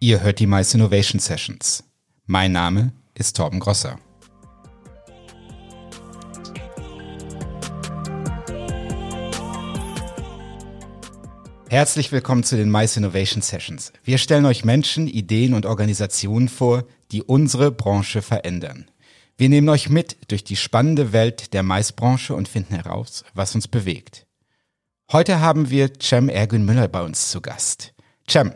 Ihr hört die Mice Innovation Sessions. Mein Name ist Torben Grosser. Herzlich willkommen zu den Mice Innovation Sessions. Wir stellen euch Menschen, Ideen und Organisationen vor, die unsere Branche verändern. Wir nehmen euch mit durch die spannende Welt der Maisbranche und finden heraus, was uns bewegt. Heute haben wir Cem Ergün Müller bei uns zu Gast. Cem,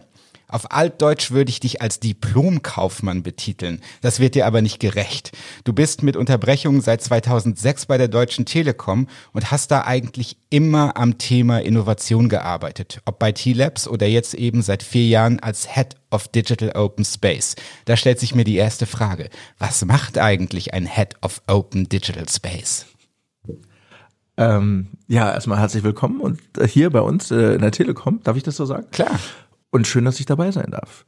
auf Altdeutsch würde ich dich als Diplomkaufmann betiteln. Das wird dir aber nicht gerecht. Du bist mit Unterbrechungen seit 2006 bei der Deutschen Telekom und hast da eigentlich immer am Thema Innovation gearbeitet. Ob bei T-Labs oder jetzt eben seit vier Jahren als Head of Digital Open Space. Da stellt sich mir die erste Frage. Was macht eigentlich ein Head of Open Digital Space? Ähm, ja, erstmal herzlich willkommen und äh, hier bei uns äh, in der Telekom, darf ich das so sagen? Klar. Und schön, dass ich dabei sein darf.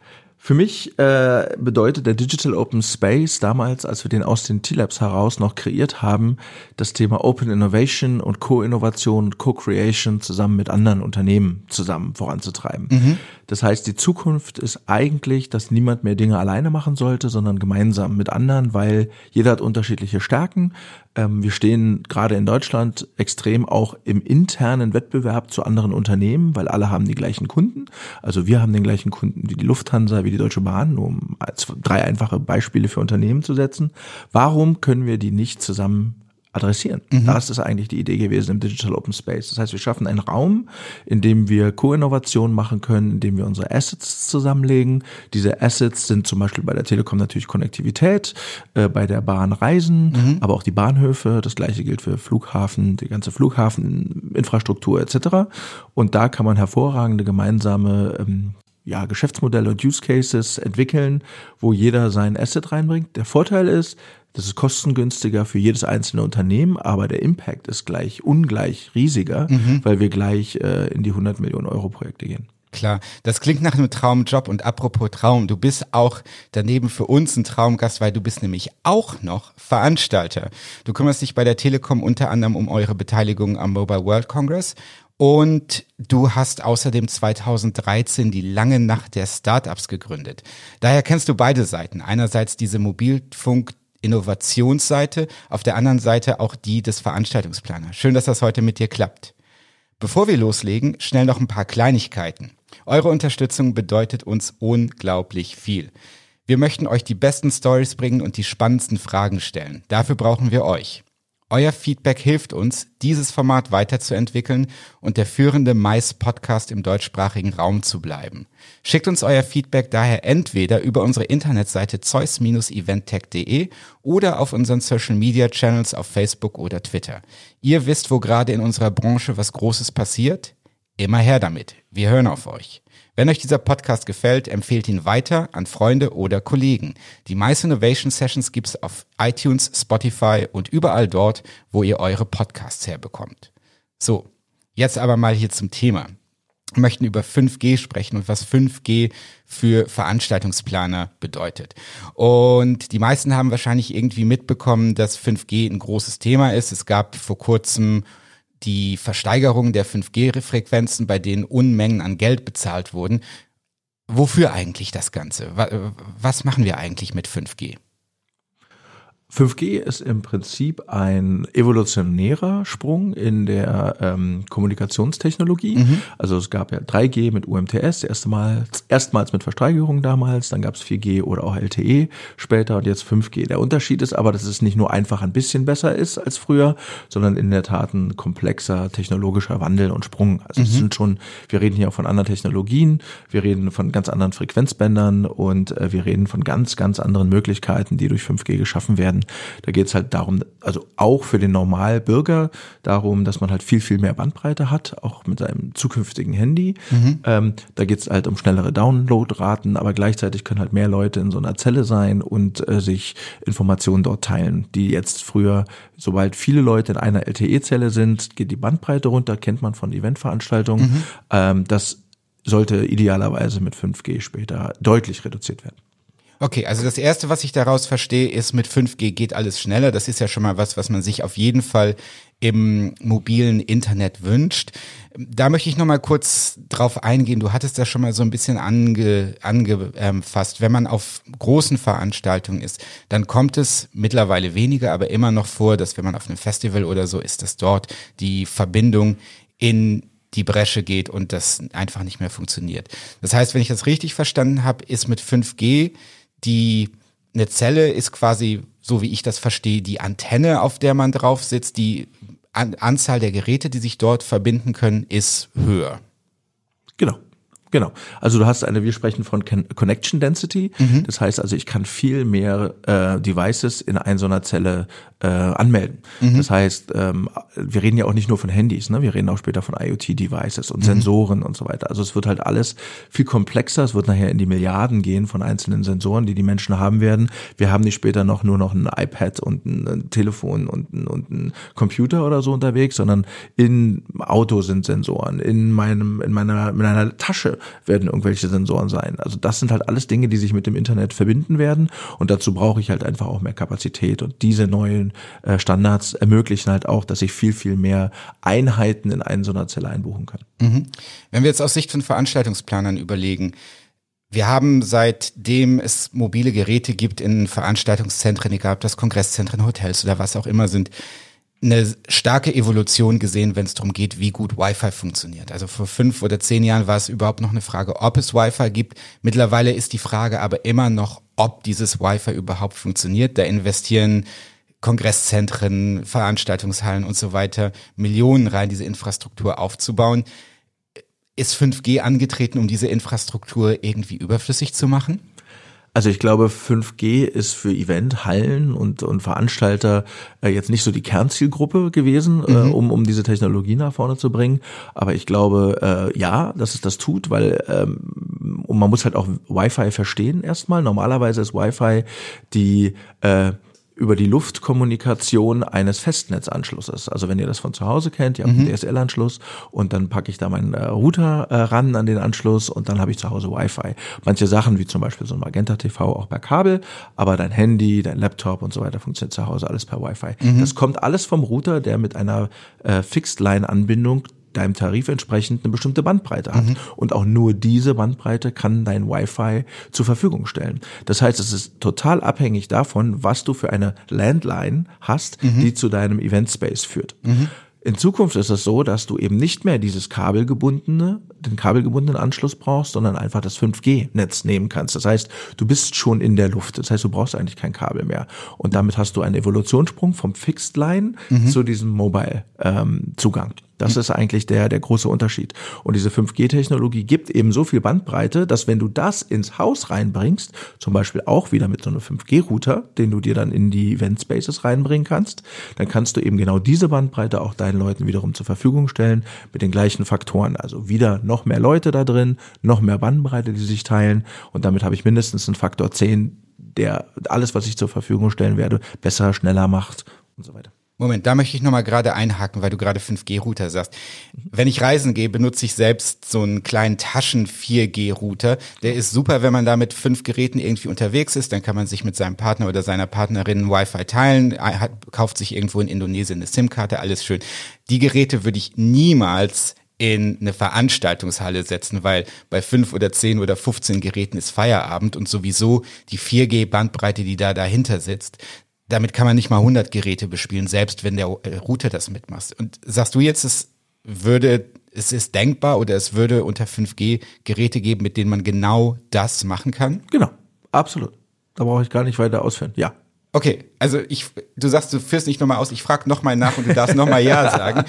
Für mich äh, bedeutet der Digital Open Space damals, als wir den aus den T-Labs heraus noch kreiert haben, das Thema Open Innovation und Co-Innovation und Co-Creation zusammen mit anderen Unternehmen zusammen voranzutreiben. Mhm. Das heißt, die Zukunft ist eigentlich, dass niemand mehr Dinge alleine machen sollte, sondern gemeinsam mit anderen, weil jeder hat unterschiedliche Stärken. Ähm, wir stehen gerade in Deutschland extrem auch im internen Wettbewerb zu anderen Unternehmen, weil alle haben die gleichen Kunden. Also wir haben den gleichen Kunden wie die Lufthansa, wie die Deutsche Bahn, um drei einfache Beispiele für Unternehmen zu setzen. Warum können wir die nicht zusammen adressieren. Mhm. Das ist eigentlich die Idee gewesen im Digital Open Space. Das heißt, wir schaffen einen Raum, in dem wir Co-Innovation machen können, in dem wir unsere Assets zusammenlegen. Diese Assets sind zum Beispiel bei der Telekom natürlich Konnektivität, äh, bei der Bahn Reisen, mhm. aber auch die Bahnhöfe. Das gleiche gilt für Flughafen, die ganze Flughafeninfrastruktur etc. Und da kann man hervorragende gemeinsame ähm, ja, Geschäftsmodelle und Use Cases entwickeln, wo jeder sein Asset reinbringt. Der Vorteil ist, das ist kostengünstiger für jedes einzelne Unternehmen, aber der Impact ist gleich ungleich riesiger, mhm. weil wir gleich äh, in die 100 Millionen Euro Projekte gehen. Klar, das klingt nach einem Traumjob und apropos Traum, du bist auch daneben für uns ein Traumgast, weil du bist nämlich auch noch Veranstalter. Du kümmerst dich bei der Telekom unter anderem um eure Beteiligung am Mobile World Congress und du hast außerdem 2013 die lange Nacht der Startups gegründet. Daher kennst du beide Seiten. Einerseits diese Mobilfunk Innovationsseite, auf der anderen Seite auch die des Veranstaltungsplaners. Schön, dass das heute mit dir klappt. Bevor wir loslegen, schnell noch ein paar Kleinigkeiten. Eure Unterstützung bedeutet uns unglaublich viel. Wir möchten euch die besten Stories bringen und die spannendsten Fragen stellen. Dafür brauchen wir euch. Euer Feedback hilft uns, dieses Format weiterzuentwickeln und der führende Mais-Podcast im deutschsprachigen Raum zu bleiben. Schickt uns euer Feedback daher entweder über unsere Internetseite zeus-eventtech.de oder auf unseren Social Media Channels auf Facebook oder Twitter. Ihr wisst, wo gerade in unserer Branche was Großes passiert? Immer her damit. Wir hören auf euch. Wenn euch dieser Podcast gefällt, empfehlt ihn weiter an Freunde oder Kollegen. Die Mice Innovation Sessions gibt's auf iTunes, Spotify und überall dort, wo ihr eure Podcasts herbekommt. So, jetzt aber mal hier zum Thema. Wir möchten über 5G sprechen und was 5G für Veranstaltungsplaner bedeutet. Und die meisten haben wahrscheinlich irgendwie mitbekommen, dass 5G ein großes Thema ist. Es gab vor kurzem die Versteigerung der 5G-Frequenzen, bei denen Unmengen an Geld bezahlt wurden. Wofür eigentlich das Ganze? Was machen wir eigentlich mit 5G? 5G ist im Prinzip ein evolutionärer Sprung in der ähm, Kommunikationstechnologie. Mhm. Also es gab ja 3G mit UMTS, erstmals, erstmals mit Versteigerung damals, dann gab es 4G oder auch LTE später und jetzt 5G. Der Unterschied ist aber, dass es nicht nur einfach ein bisschen besser ist als früher, sondern in der Tat ein komplexer technologischer Wandel und Sprung. Also mhm. es sind schon, wir reden hier auch von anderen Technologien, wir reden von ganz anderen Frequenzbändern und äh, wir reden von ganz, ganz anderen Möglichkeiten, die durch 5G geschaffen werden da geht es halt darum, also auch für den Normalbürger darum, dass man halt viel, viel mehr Bandbreite hat, auch mit seinem zukünftigen Handy. Mhm. Ähm, da geht es halt um schnellere Downloadraten, aber gleichzeitig können halt mehr Leute in so einer Zelle sein und äh, sich Informationen dort teilen, die jetzt früher, sobald viele Leute in einer LTE-Zelle sind, geht die Bandbreite runter, kennt man von Eventveranstaltungen. Mhm. Ähm, das sollte idealerweise mit 5G später deutlich reduziert werden. Okay, also das erste, was ich daraus verstehe, ist mit 5G geht alles schneller. Das ist ja schon mal was, was man sich auf jeden Fall im mobilen Internet wünscht. Da möchte ich noch mal kurz drauf eingehen. Du hattest das schon mal so ein bisschen ange, angefasst. Wenn man auf großen Veranstaltungen ist, dann kommt es mittlerweile weniger, aber immer noch vor, dass wenn man auf einem Festival oder so ist, dass dort die Verbindung in die Bresche geht und das einfach nicht mehr funktioniert. Das heißt, wenn ich das richtig verstanden habe, ist mit 5G die eine Zelle ist quasi, so wie ich das verstehe, die Antenne, auf der man drauf sitzt. Die An Anzahl der Geräte, die sich dort verbinden können, ist höher. Genau. Genau. Also du hast eine, wir sprechen von Connection Density. Mhm. Das heißt also, ich kann viel mehr äh, Devices in einer so einer Zelle äh, anmelden. Mhm. Das heißt, ähm, wir reden ja auch nicht nur von Handys, ne? wir reden auch später von IoT-Devices und mhm. Sensoren und so weiter. Also es wird halt alles viel komplexer. Es wird nachher in die Milliarden gehen von einzelnen Sensoren, die die Menschen haben werden. Wir haben nicht später noch nur noch ein iPad und ein, ein Telefon und ein, und ein Computer oder so unterwegs, sondern in Auto sind Sensoren, in meinem in meiner in meiner Tasche werden irgendwelche Sensoren sein. Also das sind halt alles Dinge, die sich mit dem Internet verbinden werden und dazu brauche ich halt einfach auch mehr Kapazität und diese neuen äh, Standards ermöglichen halt auch, dass ich viel, viel mehr Einheiten in einen so einer Zelle einbuchen kann. Mhm. Wenn wir jetzt aus Sicht von Veranstaltungsplanern überlegen, wir haben seitdem es mobile Geräte gibt in Veranstaltungszentren, egal ob das Kongresszentren, Hotels oder was auch immer sind, eine starke Evolution gesehen, wenn es darum geht, wie gut Wi-Fi funktioniert. Also vor fünf oder zehn Jahren war es überhaupt noch eine Frage, ob es Wi-Fi gibt. Mittlerweile ist die Frage aber immer noch, ob dieses Wi-Fi überhaupt funktioniert. Da investieren Kongresszentren, Veranstaltungshallen und so weiter Millionen rein, diese Infrastruktur aufzubauen. Ist 5G angetreten, um diese Infrastruktur irgendwie überflüssig zu machen? Also ich glaube, 5G ist für Eventhallen und, und Veranstalter äh, jetzt nicht so die Kernzielgruppe gewesen, äh, mhm. äh, um, um diese Technologie nach vorne zu bringen. Aber ich glaube, äh, ja, dass es das tut, weil ähm, und man muss halt auch Wi-Fi verstehen erstmal. Normalerweise ist Wi-Fi die äh, über die Luftkommunikation eines Festnetzanschlusses. Also wenn ihr das von zu Hause kennt, ihr habt einen mhm. DSL-Anschluss und dann packe ich da meinen äh, Router äh, ran an den Anschluss und dann habe ich zu Hause Wi-Fi. Manche Sachen wie zum Beispiel so ein Magenta TV auch per Kabel, aber dein Handy, dein Laptop und so weiter funktioniert zu Hause alles per Wi-Fi. Mhm. Das kommt alles vom Router, der mit einer äh, Fixed-Line-Anbindung deinem Tarif entsprechend eine bestimmte Bandbreite hat. Mhm. Und auch nur diese Bandbreite kann dein Wi-Fi zur Verfügung stellen. Das heißt, es ist total abhängig davon, was du für eine Landline hast, mhm. die zu deinem Event Space führt. Mhm. In Zukunft ist es so, dass du eben nicht mehr dieses kabelgebundene, den kabelgebundenen Anschluss brauchst, sondern einfach das 5G-Netz nehmen kannst. Das heißt, du bist schon in der Luft. Das heißt, du brauchst eigentlich kein Kabel mehr. Und damit hast du einen Evolutionssprung vom Fixed Line mhm. zu diesem Mobile-Zugang. Ähm, das ist eigentlich der, der große Unterschied. Und diese 5G-Technologie gibt eben so viel Bandbreite, dass wenn du das ins Haus reinbringst, zum Beispiel auch wieder mit so einem 5G-Router, den du dir dann in die Event Spaces reinbringen kannst, dann kannst du eben genau diese Bandbreite auch deinen Leuten wiederum zur Verfügung stellen mit den gleichen Faktoren. Also wieder noch mehr Leute da drin, noch mehr Bandbreite, die sich teilen und damit habe ich mindestens einen Faktor 10, der alles, was ich zur Verfügung stellen werde, besser, schneller macht und so weiter. Moment, da möchte ich nochmal gerade einhaken, weil du gerade 5G-Router sagst. Wenn ich reisen gehe, benutze ich selbst so einen kleinen Taschen-4G-Router. Der ist super, wenn man da mit fünf Geräten irgendwie unterwegs ist. Dann kann man sich mit seinem Partner oder seiner Partnerin Wi-Fi teilen, hat, kauft sich irgendwo in Indonesien eine SIM-Karte, alles schön. Die Geräte würde ich niemals in eine Veranstaltungshalle setzen, weil bei fünf oder zehn oder 15 Geräten ist Feierabend und sowieso die 4G-Bandbreite, die da dahinter sitzt, damit kann man nicht mal 100 Geräte bespielen, selbst wenn der äh, Router das mitmacht. Und sagst du jetzt, es würde, es ist denkbar oder es würde unter 5G Geräte geben, mit denen man genau das machen kann? Genau, absolut. Da brauche ich gar nicht weiter ausführen. Ja. Okay, also ich, du sagst, du führst nicht nochmal aus, ich frage nochmal nach und du darfst nochmal Ja sagen.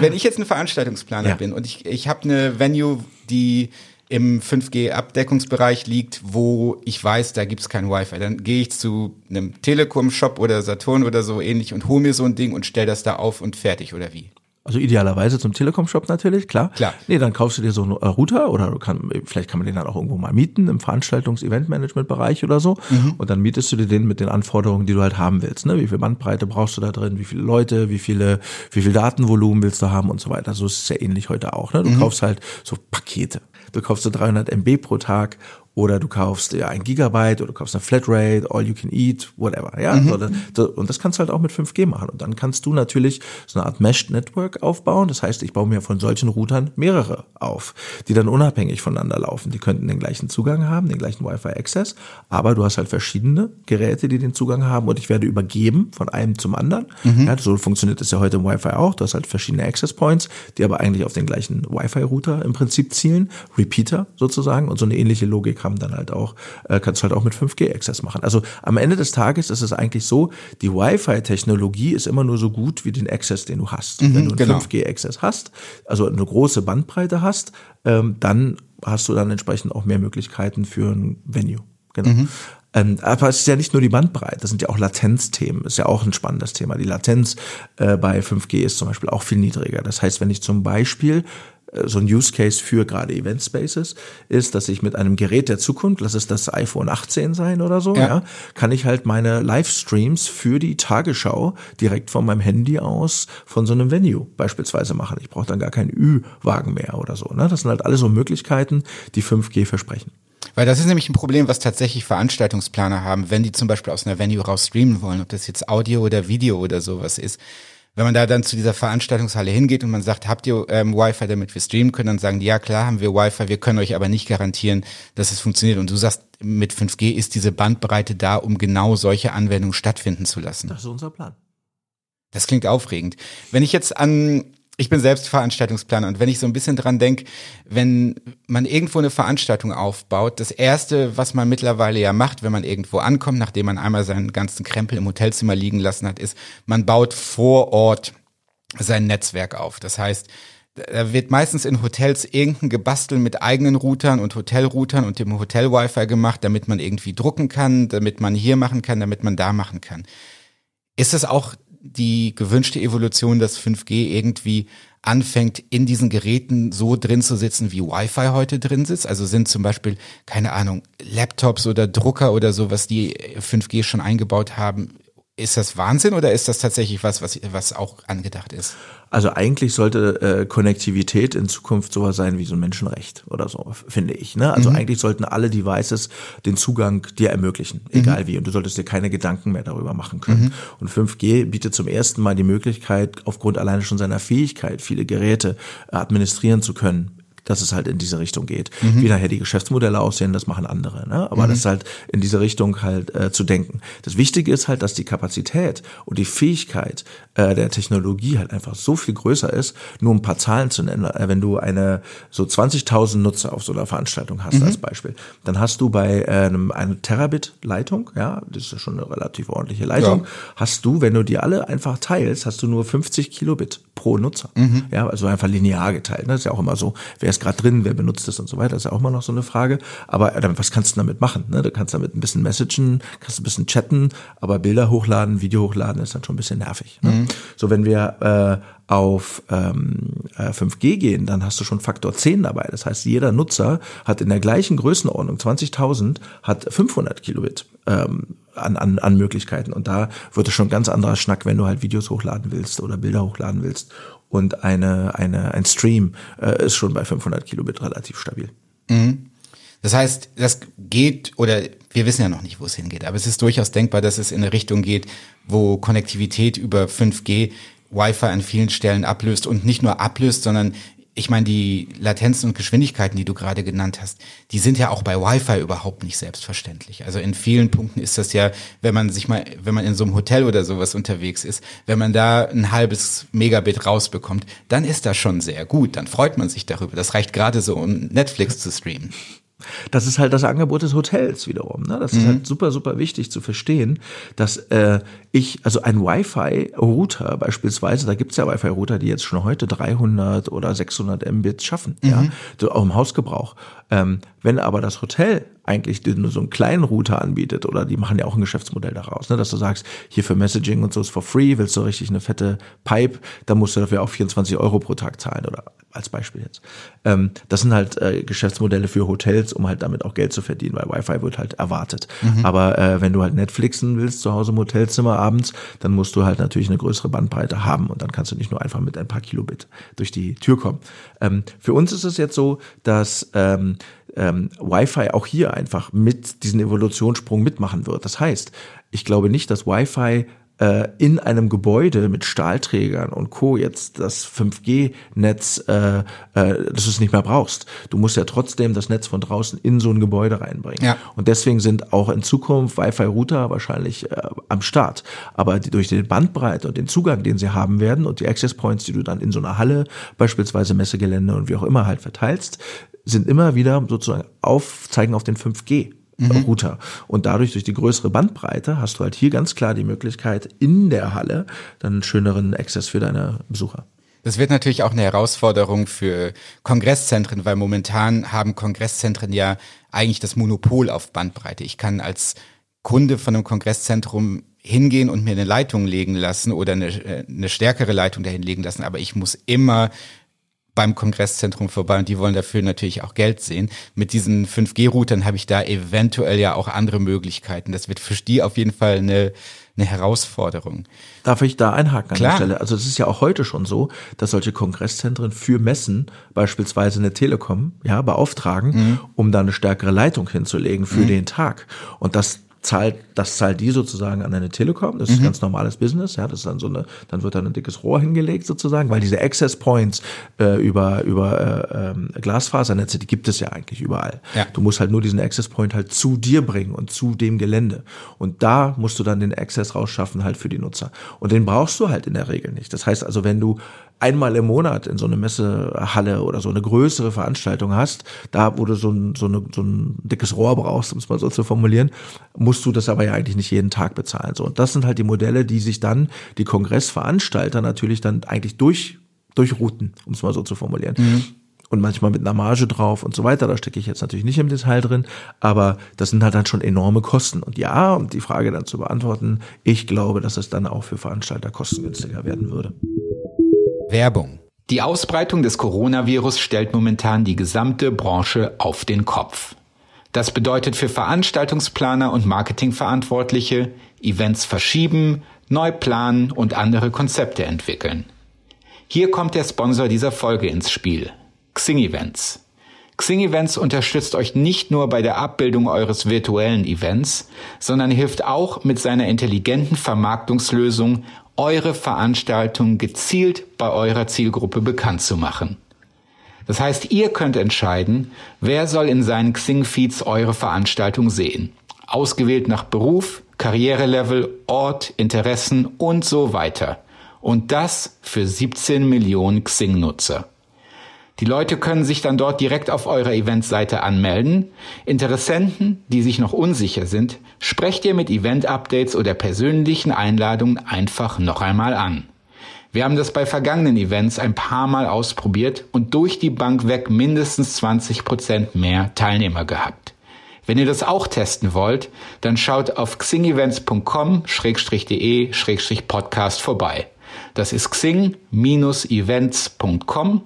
Wenn ich jetzt ein Veranstaltungsplaner ja. bin und ich, ich habe eine Venue, die im 5G-Abdeckungsbereich liegt, wo ich weiß, da gibt's kein Wi-Fi. Dann gehe ich zu einem Telekom-Shop oder Saturn oder so ähnlich und hole mir so ein Ding und stell das da auf und fertig oder wie? Also idealerweise zum Telekom-Shop natürlich, klar. Klar. Nee, dann kaufst du dir so einen äh, Router oder du kann, vielleicht kann man den dann auch irgendwo mal mieten im Veranstaltungs-Event-Management-Bereich oder so. Mhm. Und dann mietest du dir den mit den Anforderungen, die du halt haben willst. Ne? Wie viel Bandbreite brauchst du da drin? Wie viele Leute? Wie viele, wie viel Datenvolumen willst du haben und so weiter. So ist es ja ähnlich heute auch. Ne? Du mhm. kaufst halt so Pakete. Du kaufst so 300 MB pro Tag oder du kaufst ja ein Gigabyte oder du kaufst eine Flatrate, all you can eat, whatever. Ja, mhm. das, und das kannst du halt auch mit 5G machen. Und dann kannst du natürlich so eine Art Meshed Network aufbauen. Das heißt, ich baue mir von solchen Routern mehrere auf, die dann unabhängig voneinander laufen. Die könnten den gleichen Zugang haben, den gleichen Wi-Fi-Access, aber du hast halt verschiedene Geräte, die den Zugang haben und ich werde übergeben von einem zum anderen. Mhm. Ja, so funktioniert es ja heute im Wi-Fi auch. Du hast halt verschiedene Access Points, die aber eigentlich auf den gleichen Wi-Fi-Router im Prinzip zielen, Repeater sozusagen und so eine ähnliche Logik haben dann halt auch, äh, kannst du halt auch mit 5G-Access machen. Also am Ende des Tages ist es eigentlich so, die Wi-Fi-Technologie ist immer nur so gut wie den Access, den du hast. Mhm, Wenn du einen genau. 5G-Access hast, also eine große Bandbreite hast, ähm, dann hast du dann entsprechend auch mehr Möglichkeiten für ein Venue. Genau. Mhm. Ähm, aber es ist ja nicht nur die Bandbreite, das sind ja auch Latenzthemen, ist ja auch ein spannendes Thema. Die Latenz äh, bei 5G ist zum Beispiel auch viel niedriger. Das heißt, wenn ich zum Beispiel so ein Use Case für gerade Event Spaces ist, dass ich mit einem Gerät der Zukunft, lass es das iPhone 18 sein oder so, ja. ja, kann ich halt meine Livestreams für die Tagesschau direkt von meinem Handy aus von so einem Venue beispielsweise machen. Ich brauche dann gar keinen Ü-Wagen mehr oder so. Ne? Das sind halt alles so Möglichkeiten, die 5G versprechen. Weil das ist nämlich ein Problem, was tatsächlich Veranstaltungsplaner haben, wenn die zum Beispiel aus einer Venue raus streamen wollen, ob das jetzt Audio oder Video oder sowas ist wenn man da dann zu dieser Veranstaltungshalle hingeht und man sagt, habt ihr ähm, Wi-Fi, damit wir streamen können, dann sagen die, ja klar haben wir Wi-Fi, wir können euch aber nicht garantieren, dass es funktioniert. Und du sagst, mit 5G ist diese Bandbreite da, um genau solche Anwendungen stattfinden zu lassen. Das ist unser Plan. Das klingt aufregend. Wenn ich jetzt an ich bin selbst Veranstaltungsplaner und wenn ich so ein bisschen dran denke, wenn man irgendwo eine Veranstaltung aufbaut, das erste, was man mittlerweile ja macht, wenn man irgendwo ankommt, nachdem man einmal seinen ganzen Krempel im Hotelzimmer liegen lassen hat, ist, man baut vor Ort sein Netzwerk auf. Das heißt, da wird meistens in Hotels irgendein Gebastel mit eigenen Routern und Hotelroutern und dem Hotel-Wi-Fi gemacht, damit man irgendwie drucken kann, damit man hier machen kann, damit man da machen kann. Ist es auch die gewünschte Evolution, dass 5G irgendwie anfängt, in diesen Geräten so drin zu sitzen, wie Wi-Fi heute drin sitzt. Also sind zum Beispiel, keine Ahnung, Laptops oder Drucker oder so, was die 5G schon eingebaut haben. Ist das Wahnsinn oder ist das tatsächlich was, was, was auch angedacht ist? Also eigentlich sollte äh, Konnektivität in Zukunft sowas sein wie so ein Menschenrecht oder so, finde ich. Ne? Also mhm. eigentlich sollten alle Devices den Zugang dir ermöglichen, mhm. egal mhm. wie. Und du solltest dir keine Gedanken mehr darüber machen können. Mhm. Und 5G bietet zum ersten Mal die Möglichkeit, aufgrund alleine schon seiner Fähigkeit, viele Geräte administrieren zu können, dass es halt in diese Richtung geht. Mhm. Wie nachher die Geschäftsmodelle aussehen, das machen andere. Ne? Aber mhm. das ist halt in diese Richtung halt äh, zu denken. Das Wichtige ist halt, dass die Kapazität und die Fähigkeit äh, der Technologie halt einfach so viel größer ist, nur ein paar Zahlen zu nennen. Äh, wenn du eine so 20.000 Nutzer auf so einer Veranstaltung hast mhm. als Beispiel, dann hast du bei äh, einem eine Terabit Leitung, ja, das ist schon eine relativ ordentliche Leitung, ja. hast du, wenn du die alle einfach teilst, hast du nur 50 Kilobit pro Nutzer. Mhm. Ja, also einfach linear geteilt. Ne? Das ist ja auch immer so, wer ist gerade drin, wer benutzt das und so weiter, das ist ja auch immer noch so eine Frage. Aber äh, was kannst du damit machen? Ne? Du kannst damit ein bisschen messagen, kannst ein bisschen chatten, aber Bilder hochladen, Video hochladen ist dann schon ein bisschen nervig. Ne? Mhm. So, wenn wir äh, auf ähm, 5G äh, gehen, dann hast du schon Faktor 10 dabei. Das heißt, jeder Nutzer hat in der gleichen Größenordnung, 20.000, hat 500 Kilobit ähm, an, an, an Möglichkeiten. Und da wird es schon ganz anderer Schnack, wenn du halt Videos hochladen willst oder Bilder hochladen willst. Und eine, eine, ein Stream äh, ist schon bei 500 Kilobit relativ stabil. Mhm. Das heißt, das geht, oder wir wissen ja noch nicht, wo es hingeht, aber es ist durchaus denkbar, dass es in eine Richtung geht, wo Konnektivität über 5G Wi-Fi an vielen Stellen ablöst und nicht nur ablöst, sondern ich meine, die Latenzen und Geschwindigkeiten, die du gerade genannt hast, die sind ja auch bei Wi-Fi überhaupt nicht selbstverständlich. Also in vielen Punkten ist das ja, wenn man sich mal, wenn man in so einem Hotel oder sowas unterwegs ist, wenn man da ein halbes Megabit rausbekommt, dann ist das schon sehr gut. Dann freut man sich darüber. Das reicht gerade so, um Netflix zu streamen. Das ist halt das Angebot des Hotels wiederum. Ne? Das mhm. ist halt super, super wichtig zu verstehen, dass äh, ich, also ein Wi-Fi-Router beispielsweise, da gibt's ja Wi-Fi-Router, die jetzt schon heute 300 oder 600 Mbit schaffen, mhm. ja, so auch im Hausgebrauch. Ähm, wenn aber das Hotel eigentlich nur so einen kleinen Router anbietet, oder die machen ja auch ein Geschäftsmodell daraus, ne, dass du sagst, hier für Messaging und so ist for free, willst du richtig eine fette Pipe, dann musst du dafür auch 24 Euro pro Tag zahlen oder als Beispiel jetzt. Ähm, das sind halt äh, Geschäftsmodelle für Hotels, um halt damit auch Geld zu verdienen, weil Wi-Fi wird halt erwartet. Mhm. Aber äh, wenn du halt Netflixen willst zu Hause im Hotelzimmer abends, dann musst du halt natürlich eine größere Bandbreite haben und dann kannst du nicht nur einfach mit ein paar Kilobit durch die Tür kommen. Ähm, für uns ist es jetzt so, dass ähm, ähm, Wi-Fi auch hier einfach mit diesen Evolutionssprung mitmachen wird. Das heißt, ich glaube nicht, dass Wi-Fi äh, in einem Gebäude mit Stahlträgern und Co. jetzt das 5G-Netz, äh, äh, dass du es nicht mehr brauchst. Du musst ja trotzdem das Netz von draußen in so ein Gebäude reinbringen. Ja. Und deswegen sind auch in Zukunft Wi-Fi-Router wahrscheinlich äh, am Start. Aber die, durch die Bandbreite und den Zugang, den sie haben werden und die Access Points, die du dann in so einer Halle, beispielsweise Messegelände und wie auch immer halt verteilst, sind immer wieder sozusagen aufzeigen auf den 5G mhm. Router. Und dadurch, durch die größere Bandbreite, hast du halt hier ganz klar die Möglichkeit, in der Halle dann einen schöneren Access für deine Besucher. Das wird natürlich auch eine Herausforderung für Kongresszentren, weil momentan haben Kongresszentren ja eigentlich das Monopol auf Bandbreite. Ich kann als Kunde von einem Kongresszentrum hingehen und mir eine Leitung legen lassen oder eine, äh, eine stärkere Leitung dahin legen lassen, aber ich muss immer beim Kongresszentrum vorbei und die wollen dafür natürlich auch Geld sehen. Mit diesen 5G-Routern habe ich da eventuell ja auch andere Möglichkeiten. Das wird für die auf jeden Fall eine, eine Herausforderung. Darf ich da einhaken an Klar. der Stelle? Also es ist ja auch heute schon so, dass solche Kongresszentren für Messen beispielsweise eine Telekom ja beauftragen, mhm. um da eine stärkere Leitung hinzulegen für mhm. den Tag. Und das zahlt, das zahlt die sozusagen an eine Telekom. Das ist mhm. ganz normales Business. Ja, das ist dann so eine, dann wird dann ein dickes Rohr hingelegt sozusagen, weil diese Access Points äh, über über äh, ähm, Glasfasernetze, die gibt es ja eigentlich überall. Ja. Du musst halt nur diesen Access Point halt zu dir bringen und zu dem Gelände. Und da musst du dann den Access rausschaffen halt für die Nutzer. Und den brauchst du halt in der Regel nicht. Das heißt also, wenn du einmal im Monat in so eine Messehalle oder so eine größere Veranstaltung hast, da wo du so ein, so, eine, so ein dickes Rohr brauchst, um es mal so zu formulieren, musst du das aber ja eigentlich nicht jeden Tag bezahlen. So, und das sind halt die Modelle, die sich dann die Kongressveranstalter natürlich dann eigentlich durch durchrouten, um es mal so zu formulieren. Mhm. Und manchmal mit einer Marge drauf und so weiter. Da stecke ich jetzt natürlich nicht im Detail drin, aber das sind halt dann schon enorme Kosten. Und ja, um die Frage dann zu beantworten, ich glaube, dass es dann auch für Veranstalter kostengünstiger werden würde. Werbung. Die Ausbreitung des Coronavirus stellt momentan die gesamte Branche auf den Kopf. Das bedeutet für Veranstaltungsplaner und Marketingverantwortliche, Events verschieben, neu planen und andere Konzepte entwickeln. Hier kommt der Sponsor dieser Folge ins Spiel, Xing Events. Xing Events unterstützt euch nicht nur bei der Abbildung eures virtuellen Events, sondern hilft auch mit seiner intelligenten Vermarktungslösung eure Veranstaltung gezielt bei eurer Zielgruppe bekannt zu machen. Das heißt, ihr könnt entscheiden, wer soll in seinen Xing-Feeds eure Veranstaltung sehen. Ausgewählt nach Beruf, Karrierelevel, Ort, Interessen und so weiter. Und das für 17 Millionen Xing-Nutzer. Die Leute können sich dann dort direkt auf eurer Eventseite anmelden. Interessenten, die sich noch unsicher sind, sprecht ihr mit Event-Updates oder persönlichen Einladungen einfach noch einmal an. Wir haben das bei vergangenen Events ein paar Mal ausprobiert und durch die Bank weg mindestens 20 Prozent mehr Teilnehmer gehabt. Wenn ihr das auch testen wollt, dann schaut auf xingevents.com-de-podcast vorbei. Das ist xing-events.com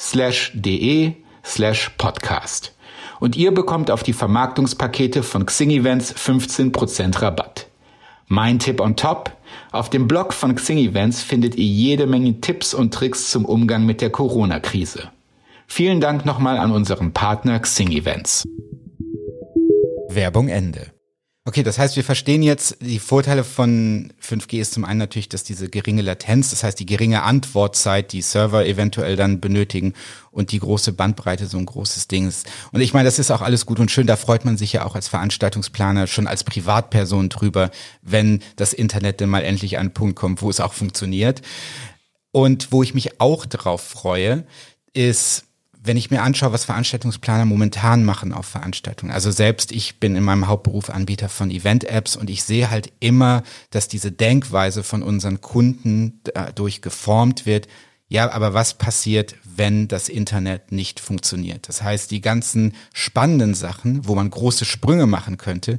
slash de slash podcast. Und ihr bekommt auf die Vermarktungspakete von Xing Events 15% Rabatt. Mein Tipp on top. Auf dem Blog von Xing Events findet ihr jede Menge Tipps und Tricks zum Umgang mit der Corona-Krise. Vielen Dank nochmal an unseren Partner Xing Events. Werbung Ende. Okay, das heißt, wir verstehen jetzt, die Vorteile von 5G ist zum einen natürlich, dass diese geringe Latenz, das heißt die geringe Antwortzeit, die Server eventuell dann benötigen und die große Bandbreite so ein großes Ding ist. Und ich meine, das ist auch alles gut und schön, da freut man sich ja auch als Veranstaltungsplaner schon als Privatperson drüber, wenn das Internet denn mal endlich an einen Punkt kommt, wo es auch funktioniert. Und wo ich mich auch drauf freue, ist, wenn ich mir anschaue, was Veranstaltungsplaner momentan machen auf Veranstaltungen, also selbst ich bin in meinem Hauptberuf Anbieter von Event-Apps und ich sehe halt immer, dass diese Denkweise von unseren Kunden dadurch geformt wird. Ja, aber was passiert, wenn das Internet nicht funktioniert? Das heißt, die ganzen spannenden Sachen, wo man große Sprünge machen könnte,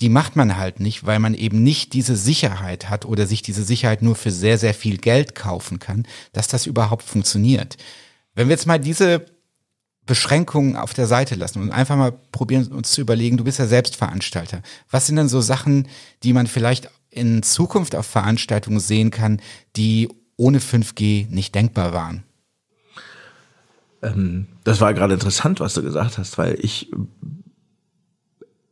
die macht man halt nicht, weil man eben nicht diese Sicherheit hat oder sich diese Sicherheit nur für sehr, sehr viel Geld kaufen kann, dass das überhaupt funktioniert. Wenn wir jetzt mal diese Beschränkungen auf der Seite lassen und einfach mal probieren, uns zu überlegen, du bist ja selbst Veranstalter. Was sind denn so Sachen, die man vielleicht in Zukunft auf Veranstaltungen sehen kann, die ohne 5G nicht denkbar waren? Ähm, das war gerade interessant, was du gesagt hast, weil ich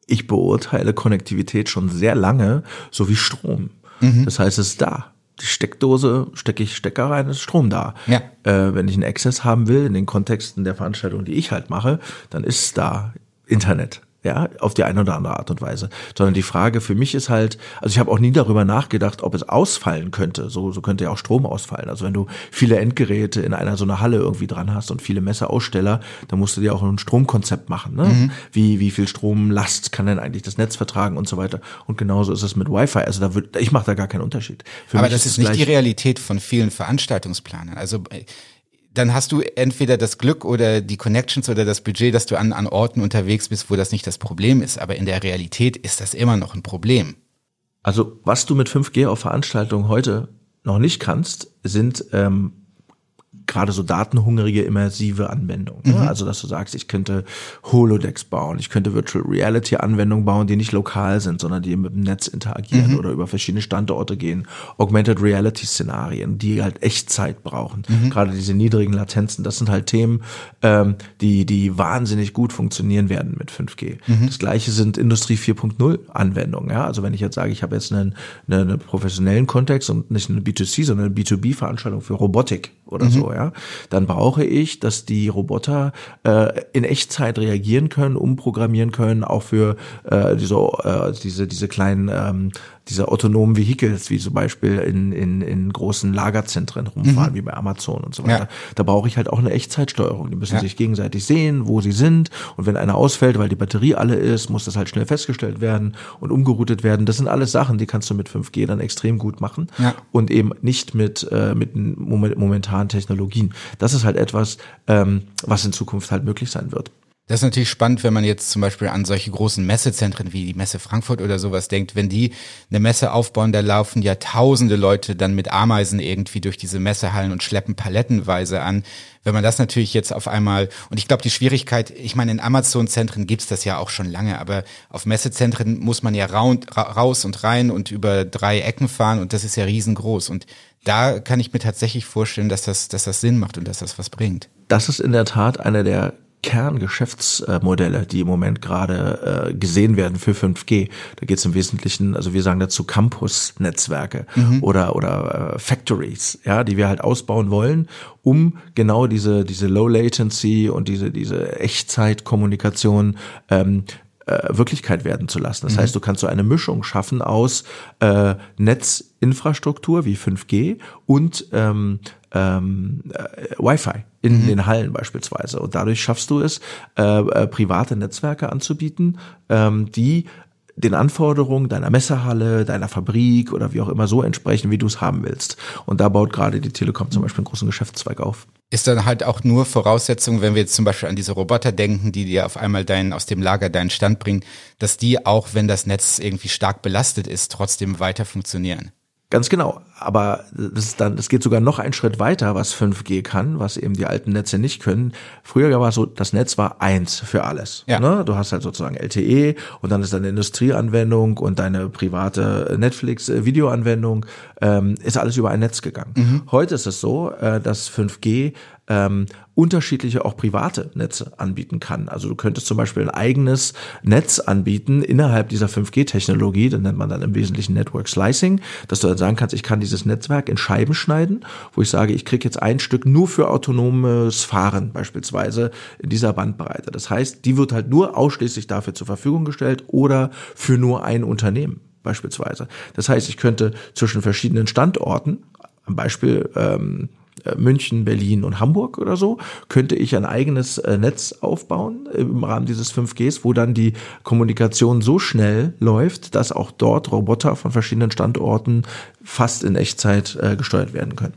ich beurteile Konnektivität schon sehr lange, so wie Strom. Mhm. Das heißt, es ist da. Die Steckdose stecke ich Stecker rein, ist Strom da. Ja. Äh, wenn ich einen Access haben will, in den Kontexten der Veranstaltung, die ich halt mache, dann ist da Internet ja, auf die eine oder andere Art und Weise. Sondern die Frage für mich ist halt, also ich habe auch nie darüber nachgedacht, ob es ausfallen könnte. So, so könnte ja auch Strom ausfallen. Also wenn du viele Endgeräte in einer so einer Halle irgendwie dran hast und viele Messeaussteller, dann musst du dir auch ein Stromkonzept machen. Ne? Mhm. Wie, wie viel Stromlast kann denn eigentlich das Netz vertragen und so weiter. Und genauso ist es mit Wi-Fi. Also da wird, ich mache da gar keinen Unterschied. Für Aber das ist nicht die Realität von vielen Veranstaltungsplanern. Also dann hast du entweder das Glück oder die Connections oder das Budget, dass du an, an Orten unterwegs bist, wo das nicht das Problem ist. Aber in der Realität ist das immer noch ein Problem. Also was du mit 5G auf Veranstaltungen heute noch nicht kannst, sind ähm, gerade so datenhungrige, immersive Anwendungen. Ne? Mhm. Also, dass du sagst, ich könnte Holodecks bauen, ich könnte Virtual Reality Anwendungen bauen, die nicht lokal sind, sondern die mit dem Netz interagieren mhm. oder über verschiedene Standorte gehen. Augmented Reality Szenarien, die halt Echtzeit brauchen. Mhm. Gerade diese niedrigen Latenzen, das sind halt Themen, ähm, die, die wahnsinnig gut funktionieren werden mit 5G. Mhm. Das gleiche sind Industrie 4.0 Anwendungen. Ja? Also, wenn ich jetzt sage, ich habe jetzt einen, einen, einen professionellen Kontext und nicht eine B2C, sondern eine B2B-Veranstaltung für Robotik oder mhm. so, ja, dann brauche ich, dass die Roboter äh, in Echtzeit reagieren können, umprogrammieren können, auch für äh, diese, äh, diese, diese kleinen ähm, diese autonomen Vehicles, wie zum Beispiel in, in, in großen Lagerzentren rumfahren, mhm. wie bei Amazon und so weiter. Ja. Da brauche ich halt auch eine Echtzeitsteuerung. Die müssen ja. sich gegenseitig sehen, wo sie sind. Und wenn einer ausfällt, weil die Batterie alle ist, muss das halt schnell festgestellt werden und umgeroutet werden. Das sind alles Sachen, die kannst du mit 5G dann extrem gut machen. Ja. Und eben nicht mit, äh, mit momentanen Technologien. Das ist halt etwas, ähm, was in Zukunft halt möglich sein wird. Das ist natürlich spannend, wenn man jetzt zum Beispiel an solche großen Messezentren wie die Messe Frankfurt oder sowas denkt. Wenn die eine Messe aufbauen, da laufen ja tausende Leute dann mit Ameisen irgendwie durch diese Messehallen und schleppen palettenweise an. Wenn man das natürlich jetzt auf einmal, und ich glaube, die Schwierigkeit, ich meine, in Amazon-Zentren gibt's das ja auch schon lange, aber auf Messezentren muss man ja raus und rein und über drei Ecken fahren und das ist ja riesengroß. Und da kann ich mir tatsächlich vorstellen, dass das, dass das Sinn macht und dass das was bringt. Das ist in der Tat eine der Kerngeschäftsmodelle, die im Moment gerade äh, gesehen werden für 5G. Da geht es im Wesentlichen, also wir sagen dazu Campus-Netzwerke mhm. oder oder äh, Factories, ja, die wir halt ausbauen wollen, um genau diese diese Low Latency und diese diese Echtzeitkommunikation ähm, äh, Wirklichkeit werden zu lassen. Das mhm. heißt, du kannst so eine Mischung schaffen aus äh, Netzinfrastruktur wie 5G und ähm, ähm, äh, Wi-Fi in mhm. den Hallen beispielsweise. Und dadurch schaffst du es, äh, äh, private Netzwerke anzubieten, ähm, die den Anforderungen deiner Messehalle, deiner Fabrik oder wie auch immer so entsprechen, wie du es haben willst. Und da baut gerade die Telekom zum Beispiel einen großen Geschäftszweig auf. Ist dann halt auch nur Voraussetzung, wenn wir jetzt zum Beispiel an diese Roboter denken, die dir auf einmal deinen, aus dem Lager deinen Stand bringen, dass die auch, wenn das Netz irgendwie stark belastet ist, trotzdem weiter funktionieren. Ganz genau. Aber das ist dann, das geht sogar noch einen Schritt weiter, was 5G kann, was eben die alten Netze nicht können. Früher war es so, das Netz war eins für alles. Ja. Ne? Du hast halt sozusagen LTE und dann ist deine Industrieanwendung und deine private Netflix-Videoanwendung, ähm, ist alles über ein Netz gegangen. Mhm. Heute ist es so, äh, dass 5G ähm, unterschiedliche auch private Netze anbieten kann. Also du könntest zum Beispiel ein eigenes Netz anbieten innerhalb dieser 5G-Technologie, das nennt man dann im Wesentlichen Network Slicing, dass du dann sagen kannst, ich kann dieses Netzwerk in Scheiben schneiden, wo ich sage, ich kriege jetzt ein Stück nur für autonomes Fahren beispielsweise in dieser Bandbreite. Das heißt, die wird halt nur ausschließlich dafür zur Verfügung gestellt oder für nur ein Unternehmen beispielsweise. Das heißt, ich könnte zwischen verschiedenen Standorten, am Beispiel ähm, äh, München, Berlin und Hamburg oder so, könnte ich ein eigenes äh, Netz aufbauen im Rahmen dieses 5Gs, wo dann die Kommunikation so schnell läuft, dass auch dort Roboter von verschiedenen Standorten fast in Echtzeit äh, gesteuert werden können.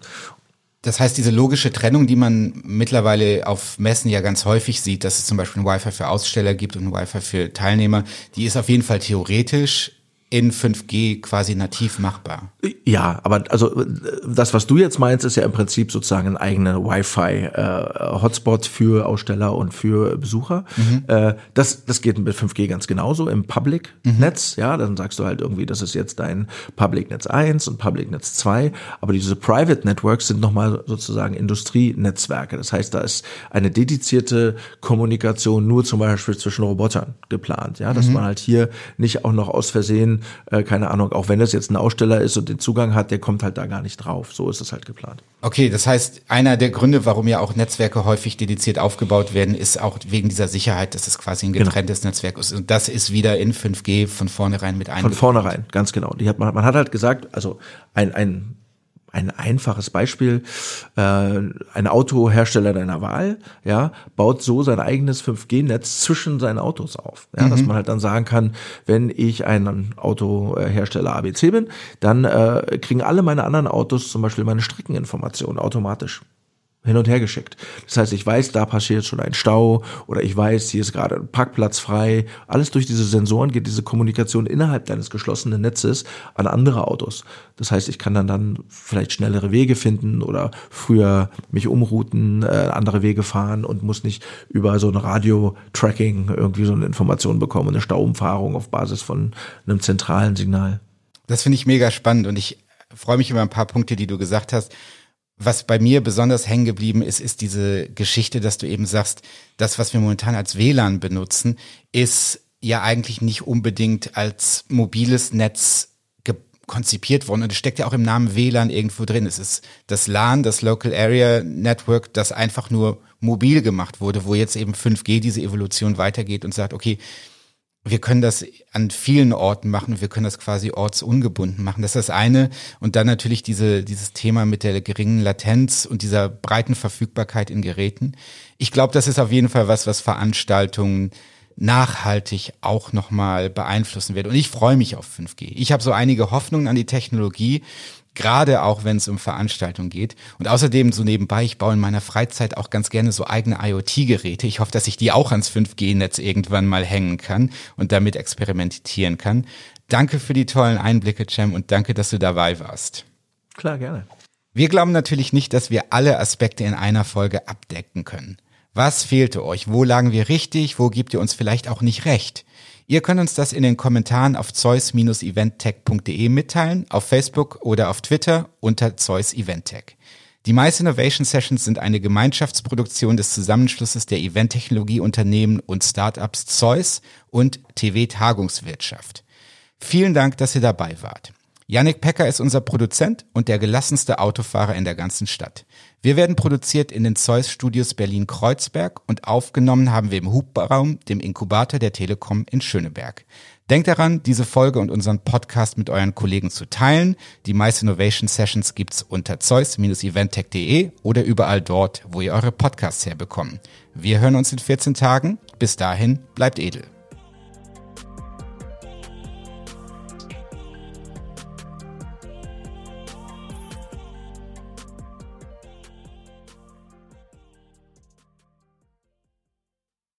Das heißt, diese logische Trennung, die man mittlerweile auf Messen ja ganz häufig sieht, dass es zum Beispiel ein Wi-Fi für Aussteller gibt und ein Wi-Fi für Teilnehmer, die ist auf jeden Fall theoretisch in 5G quasi nativ machbar. Ja, aber also das, was du jetzt meinst, ist ja im Prinzip sozusagen ein eigener Wi-Fi-Hotspot äh, für Aussteller und für Besucher. Mhm. Äh, das, das geht mit 5G ganz genauso im Public-Netz. Mhm. Ja, dann sagst du halt irgendwie, das ist jetzt dein Public-Netz 1 und Public-Netz 2. Aber diese Private Networks sind nochmal sozusagen Industrienetzwerke. Das heißt, da ist eine dedizierte Kommunikation nur zum Beispiel zwischen Robotern geplant. Ja, dass mhm. man halt hier nicht auch noch aus Versehen äh, keine Ahnung, auch wenn das jetzt ein Aussteller ist und den Zugang hat, der kommt halt da gar nicht drauf. So ist es halt geplant. Okay, das heißt, einer der Gründe, warum ja auch Netzwerke häufig dediziert aufgebaut werden, ist auch wegen dieser Sicherheit, dass es quasi ein genau. getrenntes genau. Netzwerk ist. Und das ist wieder in 5G von vornherein mit eingebaut. Von vornherein, ganz genau. Die hat man, man hat halt gesagt, also ein, ein ein einfaches Beispiel, äh, ein Autohersteller deiner Wahl, ja, baut so sein eigenes 5G-Netz zwischen seinen Autos auf. Ja, mhm. dass man halt dann sagen kann, wenn ich ein Autohersteller ABC bin, dann äh, kriegen alle meine anderen Autos zum Beispiel meine Streckeninformationen automatisch hin und her geschickt. Das heißt, ich weiß, da passiert schon ein Stau oder ich weiß, hier ist gerade ein Parkplatz frei. Alles durch diese Sensoren geht diese Kommunikation innerhalb deines geschlossenen Netzes an andere Autos. Das heißt, ich kann dann dann vielleicht schnellere Wege finden oder früher mich umrouten, äh, andere Wege fahren und muss nicht über so ein Radio-Tracking irgendwie so eine Information bekommen, eine Stauumfahrung auf Basis von einem zentralen Signal. Das finde ich mega spannend und ich freue mich über ein paar Punkte, die du gesagt hast was bei mir besonders hängen geblieben ist, ist diese Geschichte, dass du eben sagst, das, was wir momentan als WLAN benutzen, ist ja eigentlich nicht unbedingt als mobiles Netz konzipiert worden und es steckt ja auch im Namen WLAN irgendwo drin. Es ist das LAN, das Local Area Network, das einfach nur mobil gemacht wurde, wo jetzt eben 5G diese Evolution weitergeht und sagt, okay, wir können das an vielen Orten machen, wir können das quasi ortsungebunden machen. Das ist das eine. Und dann natürlich diese, dieses Thema mit der geringen Latenz und dieser breiten Verfügbarkeit in Geräten. Ich glaube, das ist auf jeden Fall was, was Veranstaltungen nachhaltig auch nochmal beeinflussen wird. Und ich freue mich auf 5G. Ich habe so einige Hoffnungen an die Technologie gerade auch wenn es um Veranstaltungen geht. Und außerdem so nebenbei, ich baue in meiner Freizeit auch ganz gerne so eigene IoT-Geräte. Ich hoffe, dass ich die auch ans 5G-Netz irgendwann mal hängen kann und damit experimentieren kann. Danke für die tollen Einblicke, Cem, und danke, dass du dabei warst. Klar, gerne. Wir glauben natürlich nicht, dass wir alle Aspekte in einer Folge abdecken können. Was fehlte euch? Wo lagen wir richtig? Wo gibt ihr uns vielleicht auch nicht recht? Ihr könnt uns das in den Kommentaren auf zeus-eventtech.de mitteilen, auf Facebook oder auf Twitter unter Zeus Eventtech. Die Mice Innovation Sessions sind eine Gemeinschaftsproduktion des Zusammenschlusses der Eventtechnologieunternehmen und Startups Zeus und TV Tagungswirtschaft. Vielen Dank, dass ihr dabei wart. Yannick Pecker ist unser Produzent und der gelassenste Autofahrer in der ganzen Stadt. Wir werden produziert in den Zeus Studios Berlin-Kreuzberg und aufgenommen haben wir im Hubraum, dem Inkubator der Telekom in Schöneberg. Denkt daran, diese Folge und unseren Podcast mit euren Kollegen zu teilen. Die Mice Innovation Sessions gibt's unter zeus-eventtech.de oder überall dort, wo ihr eure Podcasts herbekommt. Wir hören uns in 14 Tagen. Bis dahin, bleibt edel.